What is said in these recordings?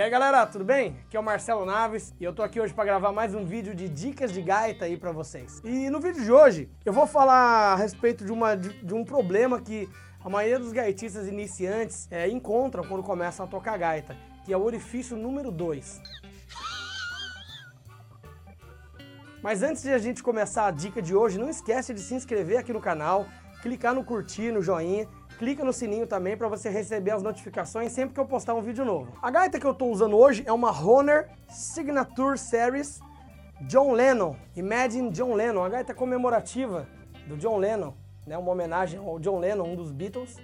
aí galera, tudo bem? Aqui é o Marcelo Naves e eu tô aqui hoje para gravar mais um vídeo de dicas de gaita aí para vocês. E no vídeo de hoje eu vou falar a respeito de, uma, de, de um problema que a maioria dos gaitistas iniciantes é, encontram quando começam a tocar gaita, que é o orifício número 2. Mas antes de a gente começar a dica de hoje, não esquece de se inscrever aqui no canal, clicar no curtir, no joinha clica no sininho também para você receber as notificações sempre que eu postar um vídeo novo. A gaita que eu estou usando hoje é uma Honor Signature Series John Lennon, Imagine John Lennon, a gaita comemorativa do John Lennon, né, uma homenagem ao John Lennon, um dos Beatles,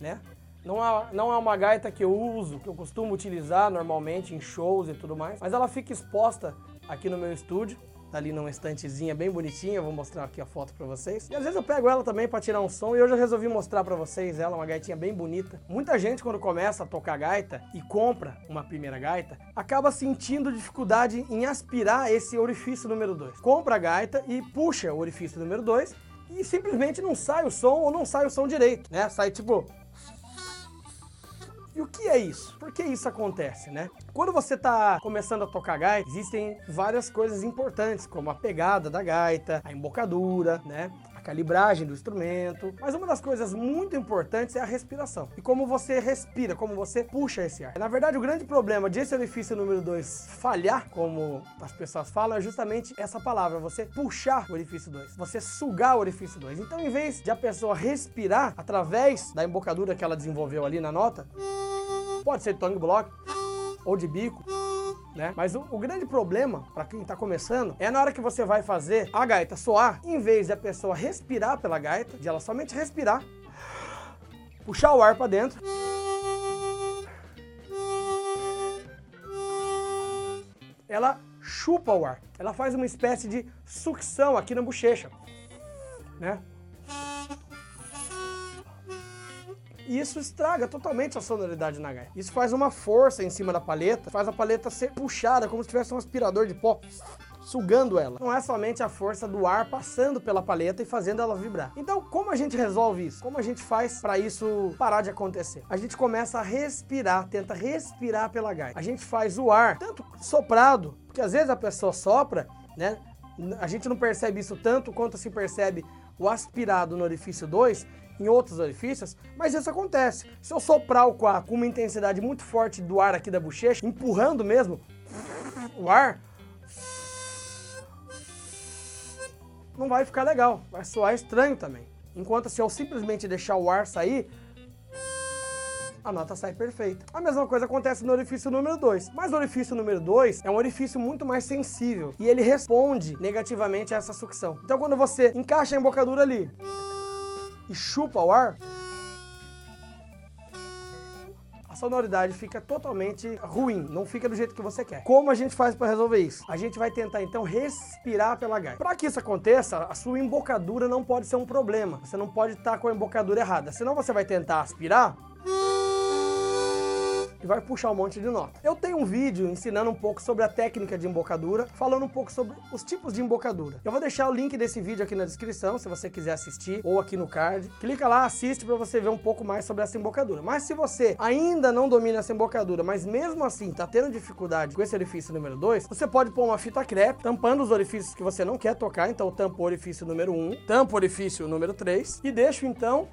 né? Não é, não é uma gaita que eu uso, que eu costumo utilizar normalmente em shows e tudo mais, mas ela fica exposta aqui no meu estúdio ali numa estantezinha bem bonitinha, vou mostrar aqui a foto para vocês. E às vezes eu pego ela também para tirar um som e hoje eu resolvi mostrar para vocês ela, uma gaitinha bem bonita. Muita gente quando começa a tocar gaita e compra uma primeira gaita, acaba sentindo dificuldade em aspirar esse orifício número 2. Compra a gaita e puxa o orifício número 2 e simplesmente não sai o som ou não sai o som direito, né? Sai tipo e o que é isso? Por que isso acontece, né? Quando você está começando a tocar gaita, existem várias coisas importantes, como a pegada da gaita, a embocadura, né? a calibragem do instrumento, mas uma das coisas muito importantes é a respiração. E como você respira, como você puxa esse ar. Na verdade, o grande problema de esse orifício número 2 falhar, como as pessoas falam, é justamente essa palavra, você puxar o orifício 2, você sugar o orifício 2. Então, em vez de a pessoa respirar através da embocadura que ela desenvolveu ali na nota, Pode ser de tongue block ou de bico. Né? Mas o, o, grande problema para quem está começando é na hora que você vai fazer a gaita soar, em vez de a pessoa respirar pela gaita, de ela somente respirar, puxar o ar para dentro. Ela chupa o ar. Ela faz uma espécie de sucção aqui na bochecha, né? E isso estraga totalmente a sonoridade na gaita. Isso faz uma força em cima da paleta, faz a paleta ser puxada como se tivesse um aspirador de pó sugando ela. Não é somente a força do ar passando pela paleta e fazendo ela vibrar. Então, como a gente resolve isso? Como a gente faz para isso parar de acontecer? A gente começa a respirar, tenta respirar pela gaita. A gente faz o ar tanto soprado, porque às vezes a pessoa sopra, né? A gente não percebe isso tanto quanto se percebe o aspirado no orifício 2 em outros orifícios, mas isso acontece. Se eu soprar o quadro com uma intensidade muito forte do ar aqui da bochecha, empurrando mesmo o ar, não vai ficar legal, vai soar estranho também. Enquanto se eu simplesmente deixar o ar sair, a nota sai perfeita. A mesma coisa acontece no orifício número 2. Mas o orifício número 2 é um orifício muito mais sensível e ele responde negativamente a essa sucção. Então quando você encaixa a embocadura ali, e chupa o ar, a sonoridade fica totalmente ruim, não fica do jeito que você quer. Como a gente faz para resolver isso? A gente vai tentar então respirar pela gaita. Para que isso aconteça, a sua embocadura não pode ser um problema. Você não pode estar com a embocadura errada. Senão você vai tentar aspirar e vai puxar um monte de nota. Eu tenho um vídeo ensinando um pouco sobre a técnica de embocadura, falando um pouco sobre os tipos de embocadura. Eu vou deixar o link desse vídeo aqui na descrição, se você quiser assistir, ou aqui no card. Clica lá, assiste para você ver um pouco mais sobre essa embocadura. Mas se você ainda não domina essa embocadura, mas mesmo assim está tendo dificuldade com esse orifício número 2, você pode pôr uma fita crepe tampando os orifícios que você não quer tocar, então tampa o orifício número 1, um, tampa o orifício número 3 e deixo então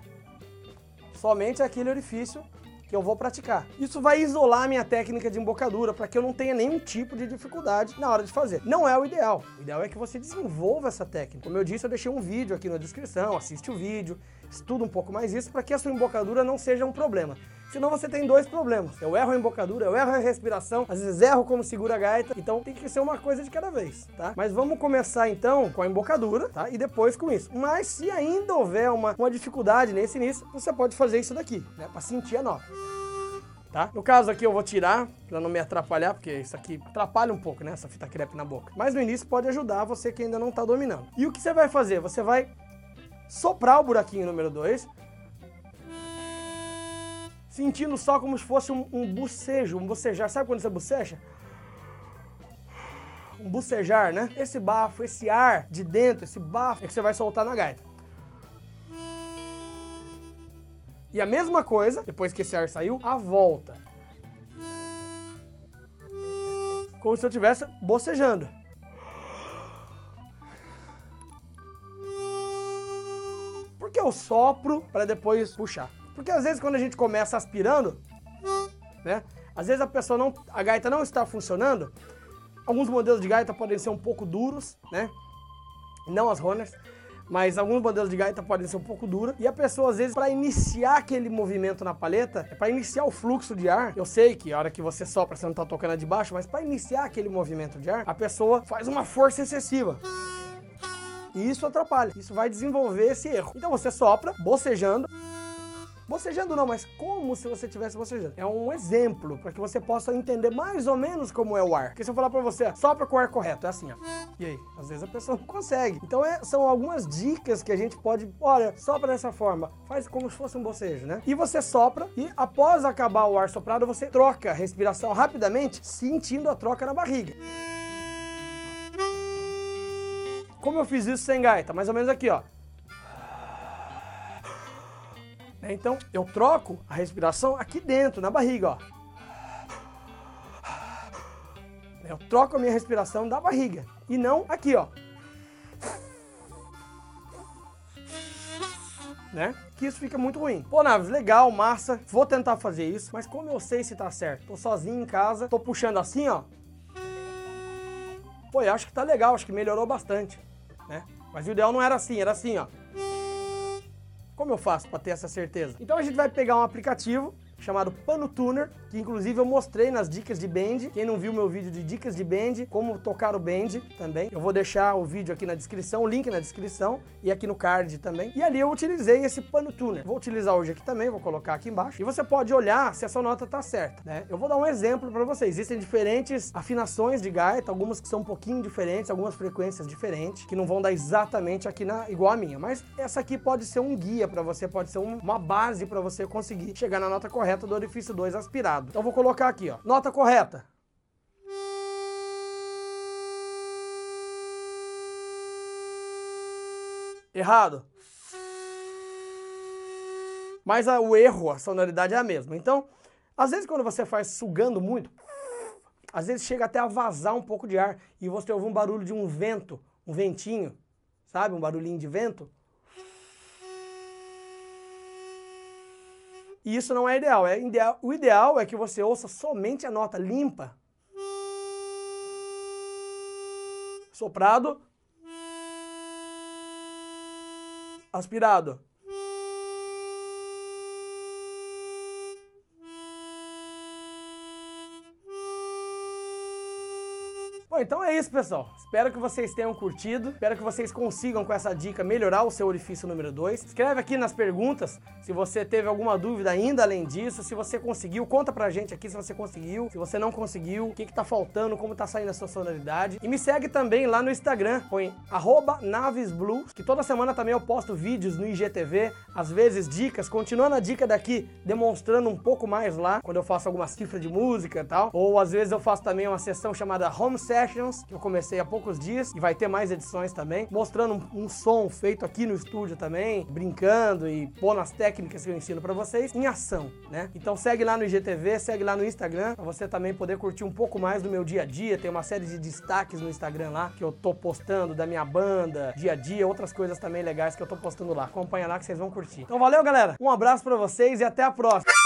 somente aquele orifício que eu vou praticar. Isso vai isolar a minha técnica de embocadura para que eu não tenha nenhum tipo de dificuldade na hora de fazer. Não é o ideal. O ideal é que você desenvolva essa técnica. Como eu disse, eu deixei um vídeo aqui na descrição, assiste o vídeo, estuda um pouco mais isso para que a sua embocadura não seja um problema. Senão você tem dois problemas. Eu erro a embocadura, eu erro a respiração, às vezes erro como segura a gaita, então tem que ser uma coisa de cada vez, tá? Mas vamos começar então com a embocadura, tá? E depois com isso. Mas se ainda houver uma, uma dificuldade nesse início, você pode fazer isso daqui, né? Para sentir a nota. Tá? No caso aqui eu vou tirar para não me atrapalhar, porque isso aqui atrapalha um pouco, né? Essa fita crepe na boca. Mas no início pode ajudar você que ainda não está dominando. E o que você vai fazer? Você vai soprar o buraquinho número 2, sentindo só como se fosse um, um bucejo, um bucejar. Sabe quando você buceja? Um bucejar, né? Esse bafo, esse ar de dentro, esse bafo é que você vai soltar na gaita. E a mesma coisa, depois que esse ar saiu, a volta. como se eu estivesse bocejando. Porque eu sopro para depois puxar. Porque às vezes quando a gente começa aspirando, né? Às vezes a pessoa não, a gaita não está funcionando. Alguns modelos de gaita podem ser um pouco duros, né? Não as runners, mas alguns modelos de gaita podem ser um pouco duros. E a pessoa, às vezes, para iniciar aquele movimento na paleta, é para iniciar o fluxo de ar. Eu sei que a hora que você sopra, você não tá tocando a de baixo, mas para iniciar aquele movimento de ar, a pessoa faz uma força excessiva. E isso atrapalha, isso vai desenvolver esse erro. Então você sopra, bocejando. Bocejando não, mas como se você estivesse bocejando. É um exemplo para que você possa entender mais ou menos como é o ar. Porque se eu falar para você, sopra com o ar correto, é assim, ó. E aí? Às vezes a pessoa não consegue. Então é, são algumas dicas que a gente pode, olha, sopra dessa forma, faz como se fosse um bocejo, né? E você sopra e após acabar o ar soprado, você troca a respiração rapidamente, sentindo a troca na barriga. Como eu fiz isso sem gaita? Mais ou menos aqui, ó. Né? Então eu troco a respiração aqui dentro, na barriga, ó. Eu troco a minha respiração da barriga e não aqui, ó. Né? Que isso fica muito ruim. Pô, Naves, legal, massa. Vou tentar fazer isso, mas como eu sei se tá certo? Tô sozinho em casa, tô puxando assim, ó. Pô, eu acho que tá legal, acho que melhorou bastante, né? Mas o ideal não era assim, era assim, ó. Como eu faço para ter essa certeza? Então a gente vai pegar um aplicativo chamado Pano Tuner, que inclusive eu mostrei nas dicas de bend. Quem não viu meu vídeo de dicas de bend, como tocar o bend também, eu vou deixar o vídeo aqui na descrição, o link na descrição e aqui no card também. E ali eu utilizei esse Pano Tuner. Vou utilizar hoje aqui também, vou colocar aqui embaixo. E você pode olhar se a sua nota tá certa, né? Eu vou dar um exemplo para vocês. Existem diferentes afinações de gaita, algumas que são um pouquinho diferentes, algumas frequências diferentes, que não vão dar exatamente aqui na igual a minha, mas essa aqui pode ser um guia para você, pode ser um, uma base para você conseguir chegar na nota correta do orifício 2 aspirado. Então vou colocar aqui, ó. Nota correta. Errado. Mas a, o erro, a sonoridade é a mesma. Então, às vezes quando você faz sugando muito, às vezes chega até a vazar um pouco de ar e você ouve um barulho de um vento, um ventinho, sabe? Um barulhinho de vento. E isso não é ideal. é ideal. O ideal é que você ouça somente a nota limpa. Soprado. Aspirado. Bom, então é isso, pessoal. Espero que vocês tenham curtido. Espero que vocês consigam, com essa dica, melhorar o seu orifício número 2. Escreve aqui nas perguntas se você teve alguma dúvida ainda além disso. Se você conseguiu, conta pra gente aqui se você conseguiu. Se você não conseguiu, o que, que tá faltando, como tá saindo a sua sonoridade. E me segue também lá no Instagram, põe navesblues, que toda semana também eu posto vídeos no IGTV, às vezes dicas, continuando a dica daqui, demonstrando um pouco mais lá, quando eu faço alguma cifra de música e tal. Ou às vezes eu faço também uma sessão chamada Home Session Sessions, que eu comecei há poucos dias, e vai ter mais edições também, mostrando um, um som feito aqui no estúdio também, brincando e pondo as técnicas que eu ensino para vocês em ação, né? Então segue lá no IGTV, segue lá no Instagram, para você também poder curtir um pouco mais do meu dia a dia, tem uma série de destaques no Instagram lá, que eu tô postando da minha banda, dia a dia, outras coisas também legais que eu tô postando lá. Acompanha lá que vocês vão curtir. Então valeu, galera. Um abraço para vocês e até a próxima.